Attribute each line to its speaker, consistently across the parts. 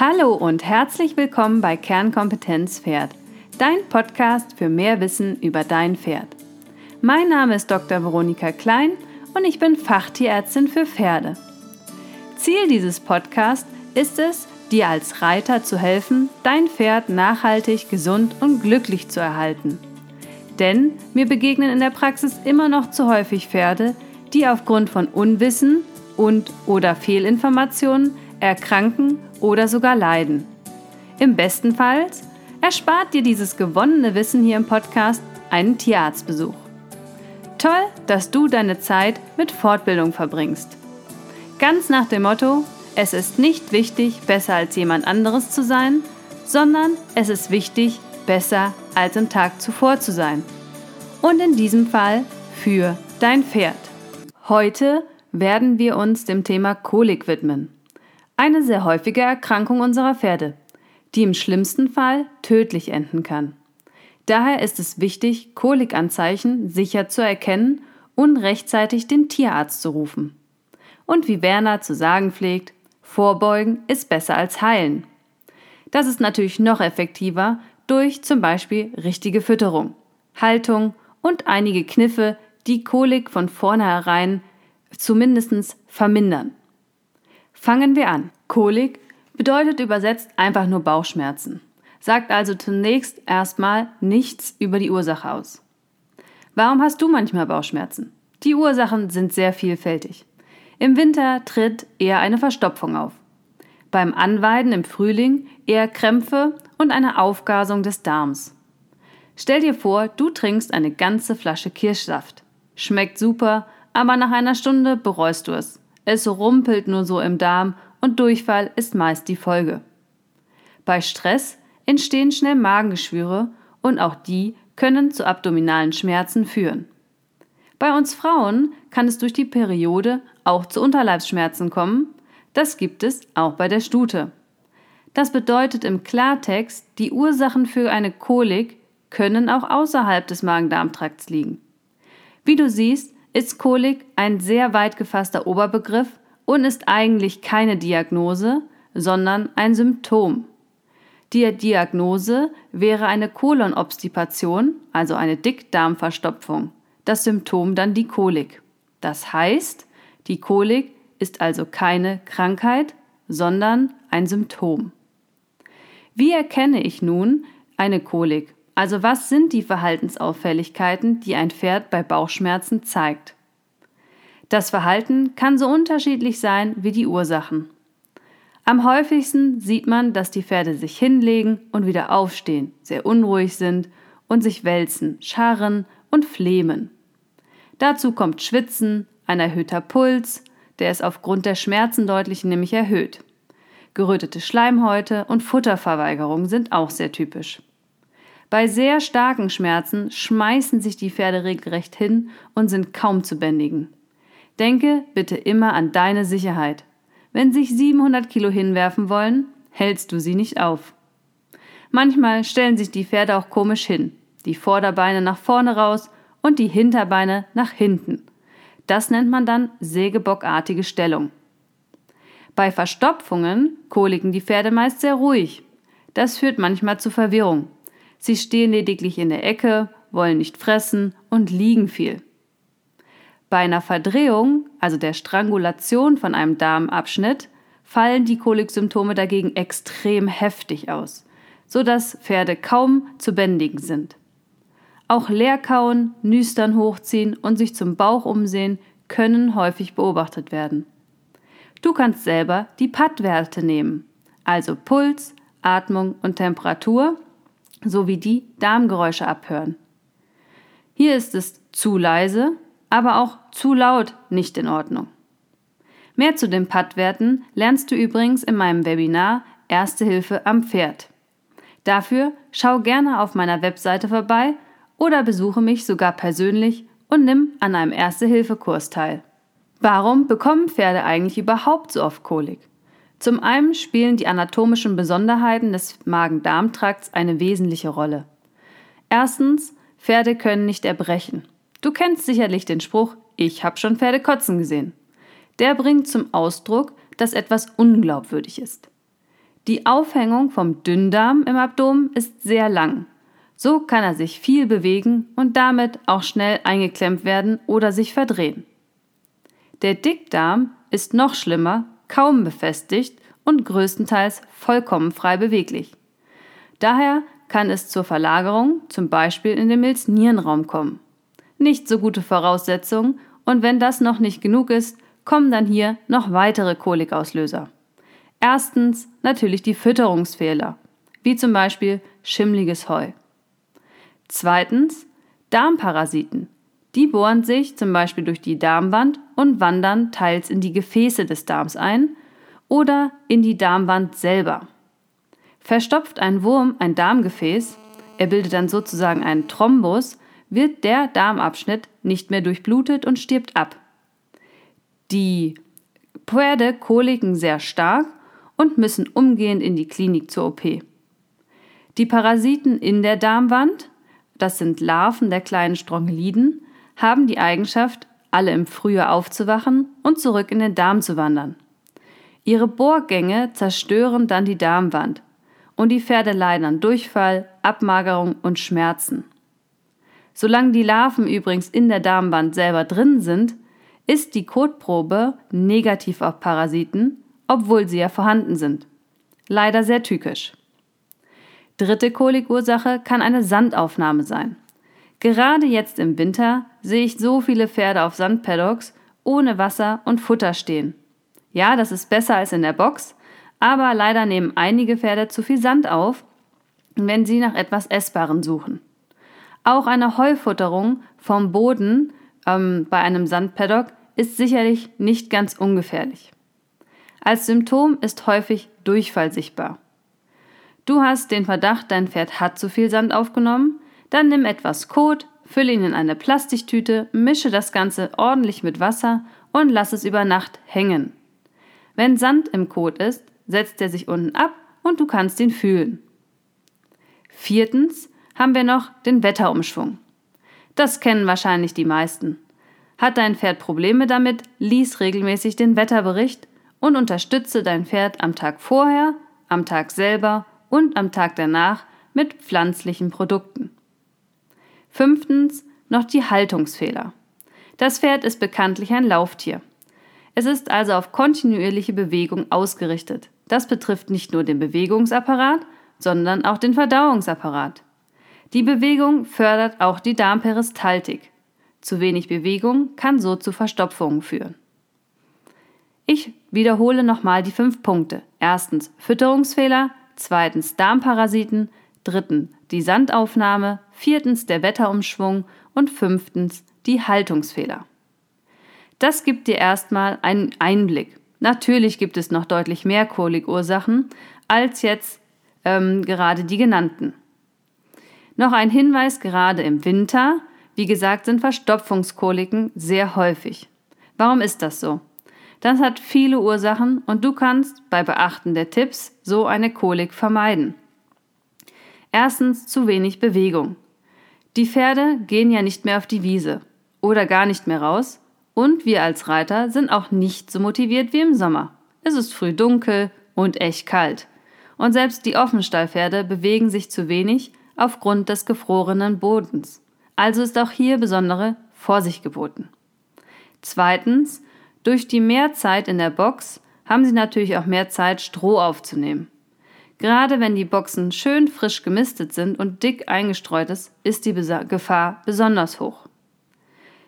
Speaker 1: Hallo und herzlich willkommen bei Kernkompetenz Pferd, dein Podcast für mehr Wissen über dein Pferd. Mein Name ist Dr. Veronika Klein und ich bin Fachtierärztin für Pferde. Ziel dieses Podcasts ist es, dir als Reiter zu helfen, dein Pferd nachhaltig, gesund und glücklich zu erhalten. Denn mir begegnen in der Praxis immer noch zu häufig Pferde, die aufgrund von Unwissen und oder Fehlinformationen erkranken oder sogar leiden. Im besten Fall erspart dir dieses gewonnene Wissen hier im Podcast einen Tierarztbesuch. Toll, dass du deine Zeit mit Fortbildung verbringst. Ganz nach dem Motto, es ist nicht wichtig, besser als jemand anderes zu sein, sondern es ist wichtig, besser als im Tag zuvor zu sein. Und in diesem Fall für dein Pferd. Heute werden wir uns dem Thema Kolik widmen. Eine sehr häufige Erkrankung unserer Pferde, die im schlimmsten Fall tödlich enden kann. Daher ist es wichtig, Kolikanzeichen sicher zu erkennen und rechtzeitig den Tierarzt zu rufen. Und wie Werner zu sagen pflegt, Vorbeugen ist besser als heilen. Das ist natürlich noch effektiver durch zum Beispiel richtige Fütterung, Haltung und einige Kniffe, die Kolik von vornherein zumindest vermindern. Fangen wir an. Kolik bedeutet übersetzt einfach nur Bauchschmerzen, sagt also zunächst erstmal nichts über die Ursache aus. Warum hast du manchmal Bauchschmerzen? Die Ursachen sind sehr vielfältig. Im Winter tritt eher eine Verstopfung auf. Beim Anweiden im Frühling eher Krämpfe und eine Aufgasung des Darms. Stell dir vor, du trinkst eine ganze Flasche Kirschsaft. Schmeckt super, aber nach einer Stunde bereust du es. Es rumpelt nur so im Darm und Durchfall ist meist die Folge. Bei Stress entstehen schnell Magengeschwüre und auch die können zu abdominalen Schmerzen führen. Bei uns Frauen kann es durch die Periode auch zu Unterleibsschmerzen kommen. Das gibt es auch bei der Stute. Das bedeutet im Klartext, die Ursachen für eine Kolik können auch außerhalb des Magen-Darm-Trakts liegen. Wie du siehst, ist Kolik ein sehr weit gefasster Oberbegriff und ist eigentlich keine Diagnose, sondern ein Symptom. Die Diagnose wäre eine Kolonobstipation, also eine Dickdarmverstopfung. Das Symptom dann die Kolik. Das heißt, die Kolik ist also keine Krankheit, sondern ein Symptom. Wie erkenne ich nun eine Kolik? Also was sind die Verhaltensauffälligkeiten, die ein Pferd bei Bauchschmerzen zeigt? Das Verhalten kann so unterschiedlich sein wie die Ursachen. Am häufigsten sieht man, dass die Pferde sich hinlegen und wieder aufstehen, sehr unruhig sind und sich wälzen, scharren und flehmen. Dazu kommt Schwitzen, ein erhöhter Puls, der ist aufgrund der Schmerzen deutlich nämlich erhöht. Gerötete Schleimhäute und Futterverweigerung sind auch sehr typisch. Bei sehr starken Schmerzen schmeißen sich die Pferde regelrecht hin und sind kaum zu bändigen. Denke bitte immer an deine Sicherheit. Wenn sich 700 Kilo hinwerfen wollen, hältst du sie nicht auf. Manchmal stellen sich die Pferde auch komisch hin, die Vorderbeine nach vorne raus und die Hinterbeine nach hinten. Das nennt man dann sägebockartige Stellung. Bei Verstopfungen koliken die Pferde meist sehr ruhig. Das führt manchmal zu Verwirrung. Sie stehen lediglich in der Ecke, wollen nicht fressen und liegen viel. Bei einer Verdrehung, also der Strangulation von einem Darmabschnitt, fallen die Koliksymptome dagegen extrem heftig aus, so dass Pferde kaum zu bändigen sind. Auch Leerkauen, Nüstern hochziehen und sich zum Bauch umsehen können häufig beobachtet werden. Du kannst selber die Pattwerte nehmen, also Puls, Atmung und Temperatur sowie die Darmgeräusche abhören. Hier ist es zu leise, aber auch zu laut nicht in Ordnung. Mehr zu den Pattwerten lernst du übrigens in meinem Webinar Erste Hilfe am Pferd. Dafür schau gerne auf meiner Webseite vorbei oder besuche mich sogar persönlich und nimm an einem Erste-Hilfe-Kurs teil. Warum bekommen Pferde eigentlich überhaupt so oft Kolik? Zum einen spielen die anatomischen Besonderheiten des Magen-Darm-Trakts eine wesentliche Rolle. Erstens, Pferde können nicht erbrechen. Du kennst sicherlich den Spruch, ich habe schon Pferde kotzen gesehen. Der bringt zum Ausdruck, dass etwas unglaubwürdig ist. Die Aufhängung vom Dünndarm im Abdomen ist sehr lang. So kann er sich viel bewegen und damit auch schnell eingeklemmt werden oder sich verdrehen. Der Dickdarm ist noch schlimmer, kaum befestigt und größtenteils vollkommen frei beweglich. Daher kann es zur Verlagerung, zum Beispiel in den Milz-Nierenraum kommen. Nicht so gute Voraussetzungen und wenn das noch nicht genug ist, kommen dann hier noch weitere Kolikauslöser. Erstens natürlich die Fütterungsfehler, wie zum Beispiel schimmliges Heu. Zweitens Darmparasiten. Die bohren sich zum Beispiel durch die Darmwand und wandern teils in die Gefäße des Darms ein oder in die Darmwand selber. Verstopft ein Wurm ein Darmgefäß, er bildet dann sozusagen einen Thrombus, wird der Darmabschnitt nicht mehr durchblutet und stirbt ab. Die Pferde koliken sehr stark und müssen umgehend in die Klinik zur OP. Die Parasiten in der Darmwand, das sind Larven der kleinen Strongeliden, haben die Eigenschaft, alle im Frühjahr aufzuwachen und zurück in den Darm zu wandern. Ihre Bohrgänge zerstören dann die Darmwand und die Pferde leiden an Durchfall, Abmagerung und Schmerzen. Solange die Larven übrigens in der Darmwand selber drin sind, ist die Kotprobe negativ auf Parasiten, obwohl sie ja vorhanden sind. Leider sehr tückisch. Dritte Kolikursache kann eine Sandaufnahme sein. Gerade jetzt im Winter sehe ich so viele Pferde auf Sandpaddocks ohne Wasser und Futter stehen. Ja, das ist besser als in der Box, aber leider nehmen einige Pferde zu viel Sand auf, wenn sie nach etwas Essbarem suchen. Auch eine Heufutterung vom Boden ähm, bei einem Sandpaddock ist sicherlich nicht ganz ungefährlich. Als Symptom ist häufig Durchfall sichtbar. Du hast den Verdacht, dein Pferd hat zu viel Sand aufgenommen, dann nimm etwas Kot, fülle ihn in eine Plastiktüte, mische das Ganze ordentlich mit Wasser und lass es über Nacht hängen. Wenn Sand im Kot ist, setzt er sich unten ab und du kannst ihn fühlen. Viertens haben wir noch den Wetterumschwung. Das kennen wahrscheinlich die meisten. Hat dein Pferd Probleme damit, lies regelmäßig den Wetterbericht und unterstütze dein Pferd am Tag vorher, am Tag selber und am Tag danach mit pflanzlichen Produkten. Fünftens noch die Haltungsfehler. Das Pferd ist bekanntlich ein Lauftier. Es ist also auf kontinuierliche Bewegung ausgerichtet. Das betrifft nicht nur den Bewegungsapparat, sondern auch den Verdauungsapparat. Die Bewegung fördert auch die Darmperistaltik. Zu wenig Bewegung kann so zu Verstopfungen führen. Ich wiederhole nochmal die fünf Punkte. Erstens Fütterungsfehler, zweitens Darmparasiten, drittens die Sandaufnahme, viertens der Wetterumschwung und fünftens die Haltungsfehler. Das gibt dir erstmal einen Einblick. Natürlich gibt es noch deutlich mehr Kolikursachen als jetzt ähm, gerade die genannten. Noch ein Hinweis, gerade im Winter, wie gesagt, sind Verstopfungskoliken sehr häufig. Warum ist das so? Das hat viele Ursachen und du kannst bei Beachten der Tipps so eine Kolik vermeiden. Erstens zu wenig Bewegung. Die Pferde gehen ja nicht mehr auf die Wiese oder gar nicht mehr raus, und wir als Reiter sind auch nicht so motiviert wie im Sommer. Es ist früh dunkel und echt kalt. Und selbst die Offenstallpferde bewegen sich zu wenig aufgrund des gefrorenen Bodens. Also ist auch hier besondere Vorsicht geboten. Zweitens, durch die Mehrzeit in der Box haben sie natürlich auch mehr Zeit, Stroh aufzunehmen. Gerade wenn die Boxen schön frisch gemistet sind und dick eingestreut ist, ist die Gefahr besonders hoch.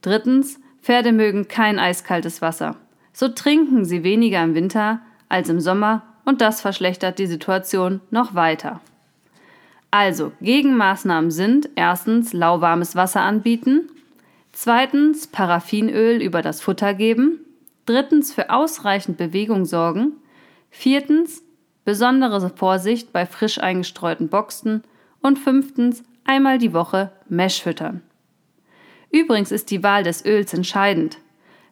Speaker 1: Drittens, Pferde mögen kein eiskaltes Wasser. So trinken sie weniger im Winter als im Sommer und das verschlechtert die Situation noch weiter. Also, Gegenmaßnahmen sind erstens lauwarmes Wasser anbieten, zweitens Paraffinöl über das Futter geben, drittens für ausreichend Bewegung sorgen, viertens besondere Vorsicht bei frisch eingestreuten Boxen und fünftens einmal die Woche Mesh füttern. Übrigens ist die Wahl des Öls entscheidend.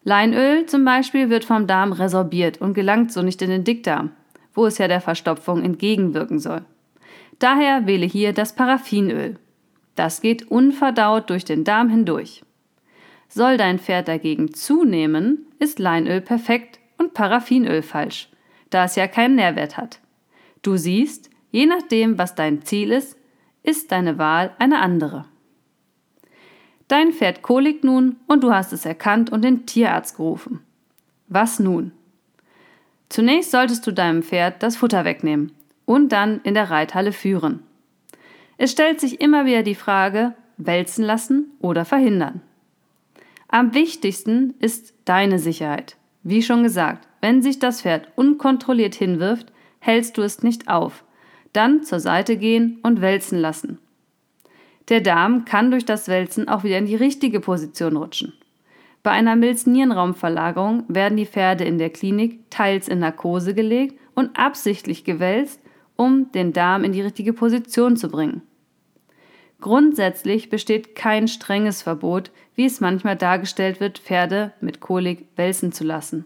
Speaker 1: Leinöl zum Beispiel wird vom Darm resorbiert und gelangt so nicht in den Dickdarm, wo es ja der Verstopfung entgegenwirken soll. Daher wähle hier das Paraffinöl. Das geht unverdaut durch den Darm hindurch. Soll dein Pferd dagegen zunehmen, ist Leinöl perfekt und Paraffinöl falsch, da es ja keinen Nährwert hat. Du siehst, je nachdem, was dein Ziel ist, ist deine Wahl eine andere. Dein Pferd kolikt nun und du hast es erkannt und den Tierarzt gerufen. Was nun? Zunächst solltest du deinem Pferd das Futter wegnehmen und dann in der Reithalle führen. Es stellt sich immer wieder die Frage, wälzen lassen oder verhindern. Am wichtigsten ist deine Sicherheit. Wie schon gesagt, wenn sich das Pferd unkontrolliert hinwirft, hältst du es nicht auf. Dann zur Seite gehen und wälzen lassen. Der Darm kann durch das Wälzen auch wieder in die richtige Position rutschen. Bei einer Milz-Nierenraumverlagerung werden die Pferde in der Klinik teils in Narkose gelegt und absichtlich gewälzt, um den Darm in die richtige Position zu bringen. Grundsätzlich besteht kein strenges Verbot, wie es manchmal dargestellt wird, Pferde mit Kolik wälzen zu lassen.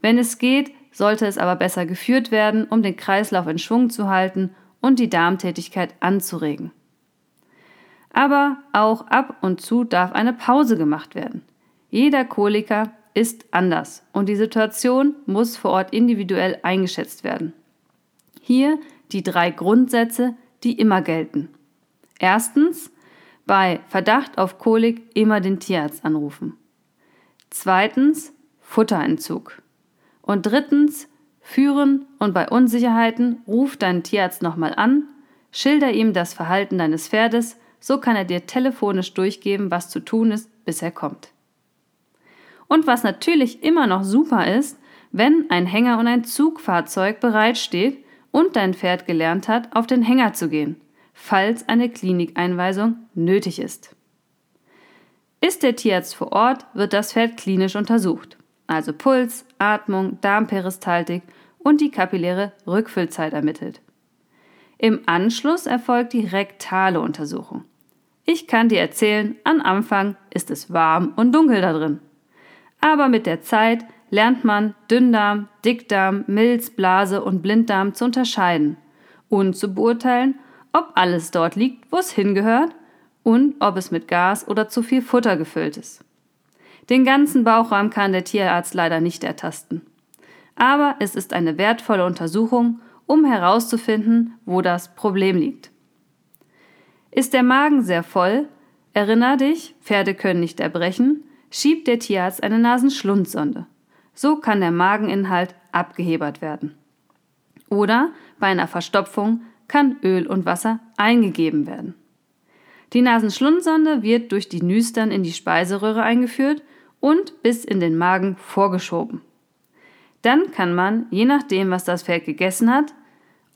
Speaker 1: Wenn es geht, sollte es aber besser geführt werden, um den Kreislauf in Schwung zu halten und die Darmtätigkeit anzuregen. Aber auch ab und zu darf eine Pause gemacht werden. Jeder Koliker ist anders und die Situation muss vor Ort individuell eingeschätzt werden. Hier die drei Grundsätze, die immer gelten. Erstens, bei Verdacht auf Kolik immer den Tierarzt anrufen. Zweitens, Futterentzug. Und drittens, führen und bei Unsicherheiten ruf deinen Tierarzt nochmal an, schilder ihm das Verhalten deines Pferdes, so kann er dir telefonisch durchgeben, was zu tun ist, bis er kommt. Und was natürlich immer noch super ist, wenn ein Hänger und ein Zugfahrzeug bereitsteht und dein Pferd gelernt hat, auf den Hänger zu gehen falls eine Klinikeinweisung nötig ist. Ist der Tierarzt vor Ort, wird das Pferd klinisch untersucht, also Puls, Atmung, Darmperistaltik und die kapilläre Rückfüllzeit ermittelt. Im Anschluss erfolgt die rektale Untersuchung. Ich kann dir erzählen, am Anfang ist es warm und dunkel da drin. Aber mit der Zeit lernt man Dünndarm, Dickdarm, Milz, Blase und Blinddarm zu unterscheiden und zu beurteilen, ob alles dort liegt, wo es hingehört und ob es mit Gas oder zu viel Futter gefüllt ist. Den ganzen Bauchraum kann der Tierarzt leider nicht ertasten. Aber es ist eine wertvolle Untersuchung, um herauszufinden, wo das Problem liegt. Ist der Magen sehr voll, erinner dich, Pferde können nicht erbrechen, schiebt der Tierarzt eine Nasenschlundsonde. So kann der Mageninhalt abgehebert werden. Oder bei einer Verstopfung kann Öl und Wasser eingegeben werden. Die Nasenschlundsonde wird durch die Nüstern in die Speiseröhre eingeführt und bis in den Magen vorgeschoben. Dann kann man, je nachdem, was das Pferd gegessen hat,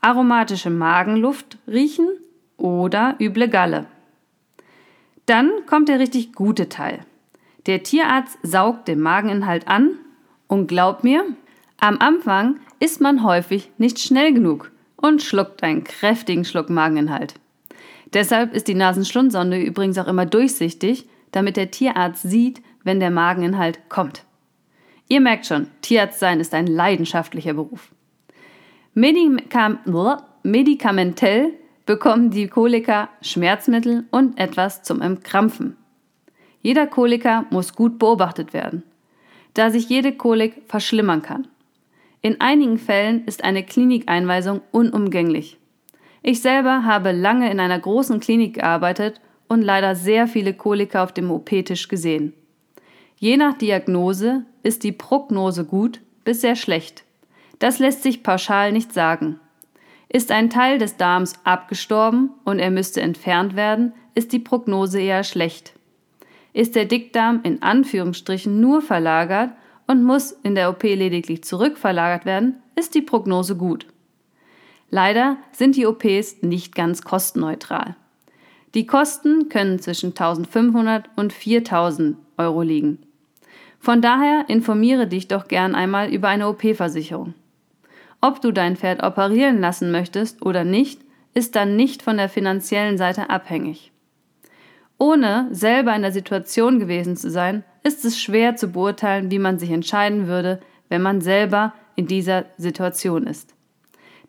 Speaker 1: aromatische Magenluft riechen oder üble Galle. Dann kommt der richtig gute Teil. Der Tierarzt saugt den Mageninhalt an und glaubt mir, am Anfang ist man häufig nicht schnell genug und schluckt einen kräftigen Schluck Mageninhalt. Deshalb ist die Nasenschlundsonde übrigens auch immer durchsichtig, damit der Tierarzt sieht, wenn der Mageninhalt kommt. Ihr merkt schon, Tierarzt sein ist ein leidenschaftlicher Beruf. Medikam medikamentell bekommen die Koliker Schmerzmittel und etwas zum Entkrampfen. Jeder Koliker muss gut beobachtet werden, da sich jede Kolik verschlimmern kann. In einigen Fällen ist eine Klinikeinweisung unumgänglich. Ich selber habe lange in einer großen Klinik gearbeitet und leider sehr viele Koliker auf dem OP-Tisch gesehen. Je nach Diagnose ist die Prognose gut bis sehr schlecht. Das lässt sich pauschal nicht sagen. Ist ein Teil des Darms abgestorben und er müsste entfernt werden, ist die Prognose eher schlecht. Ist der Dickdarm in Anführungsstrichen nur verlagert und muss in der OP lediglich zurückverlagert werden, ist die Prognose gut. Leider sind die OPs nicht ganz kostenneutral. Die Kosten können zwischen 1500 und 4000 Euro liegen. Von daher informiere dich doch gern einmal über eine OP-Versicherung. Ob du dein Pferd operieren lassen möchtest oder nicht, ist dann nicht von der finanziellen Seite abhängig. Ohne selber in der Situation gewesen zu sein, ist es schwer zu beurteilen, wie man sich entscheiden würde, wenn man selber in dieser Situation ist.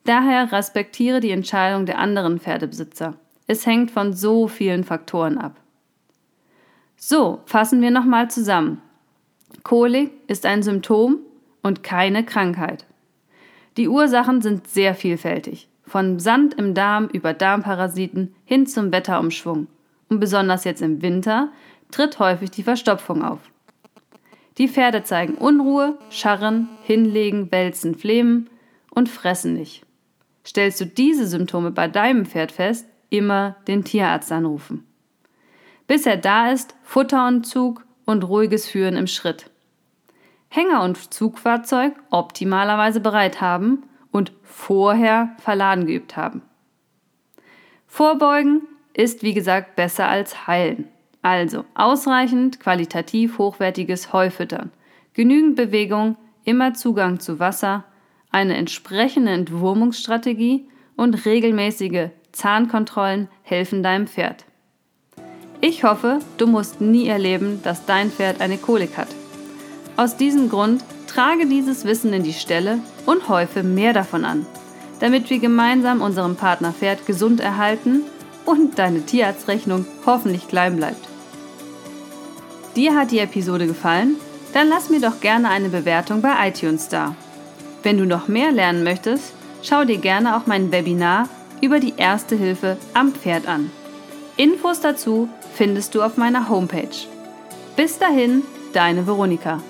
Speaker 1: Daher respektiere die Entscheidung der anderen Pferdebesitzer. Es hängt von so vielen Faktoren ab. So, fassen wir nochmal zusammen. Kolik ist ein Symptom und keine Krankheit. Die Ursachen sind sehr vielfältig, von Sand im Darm über Darmparasiten hin zum Wetterumschwung. Und besonders jetzt im Winter tritt häufig die Verstopfung auf. Die Pferde zeigen Unruhe, scharren, hinlegen, wälzen, flehmen und fressen nicht. Stellst du diese Symptome bei deinem Pferd fest, immer den Tierarzt anrufen. Bis er da ist, Futter und Zug und ruhiges Führen im Schritt. Hänger und Zugfahrzeug optimalerweise bereit haben und vorher verladen geübt haben. Vorbeugen ist wie gesagt besser als heilen. Also ausreichend qualitativ hochwertiges Heufüttern, genügend Bewegung, immer Zugang zu Wasser, eine entsprechende Entwurmungsstrategie und regelmäßige Zahnkontrollen helfen deinem Pferd. Ich hoffe, du musst nie erleben, dass dein Pferd eine Kolik hat. Aus diesem Grund trage dieses Wissen in die Stelle und häufe mehr davon an, damit wir gemeinsam unserem Partnerpferd gesund erhalten und deine Tierarztrechnung hoffentlich klein bleibt. Dir hat die Episode gefallen? Dann lass mir doch gerne eine Bewertung bei iTunes da. Wenn du noch mehr lernen möchtest, schau dir gerne auch mein Webinar über die Erste Hilfe am Pferd an. Infos dazu findest du auf meiner Homepage. Bis dahin, deine Veronika.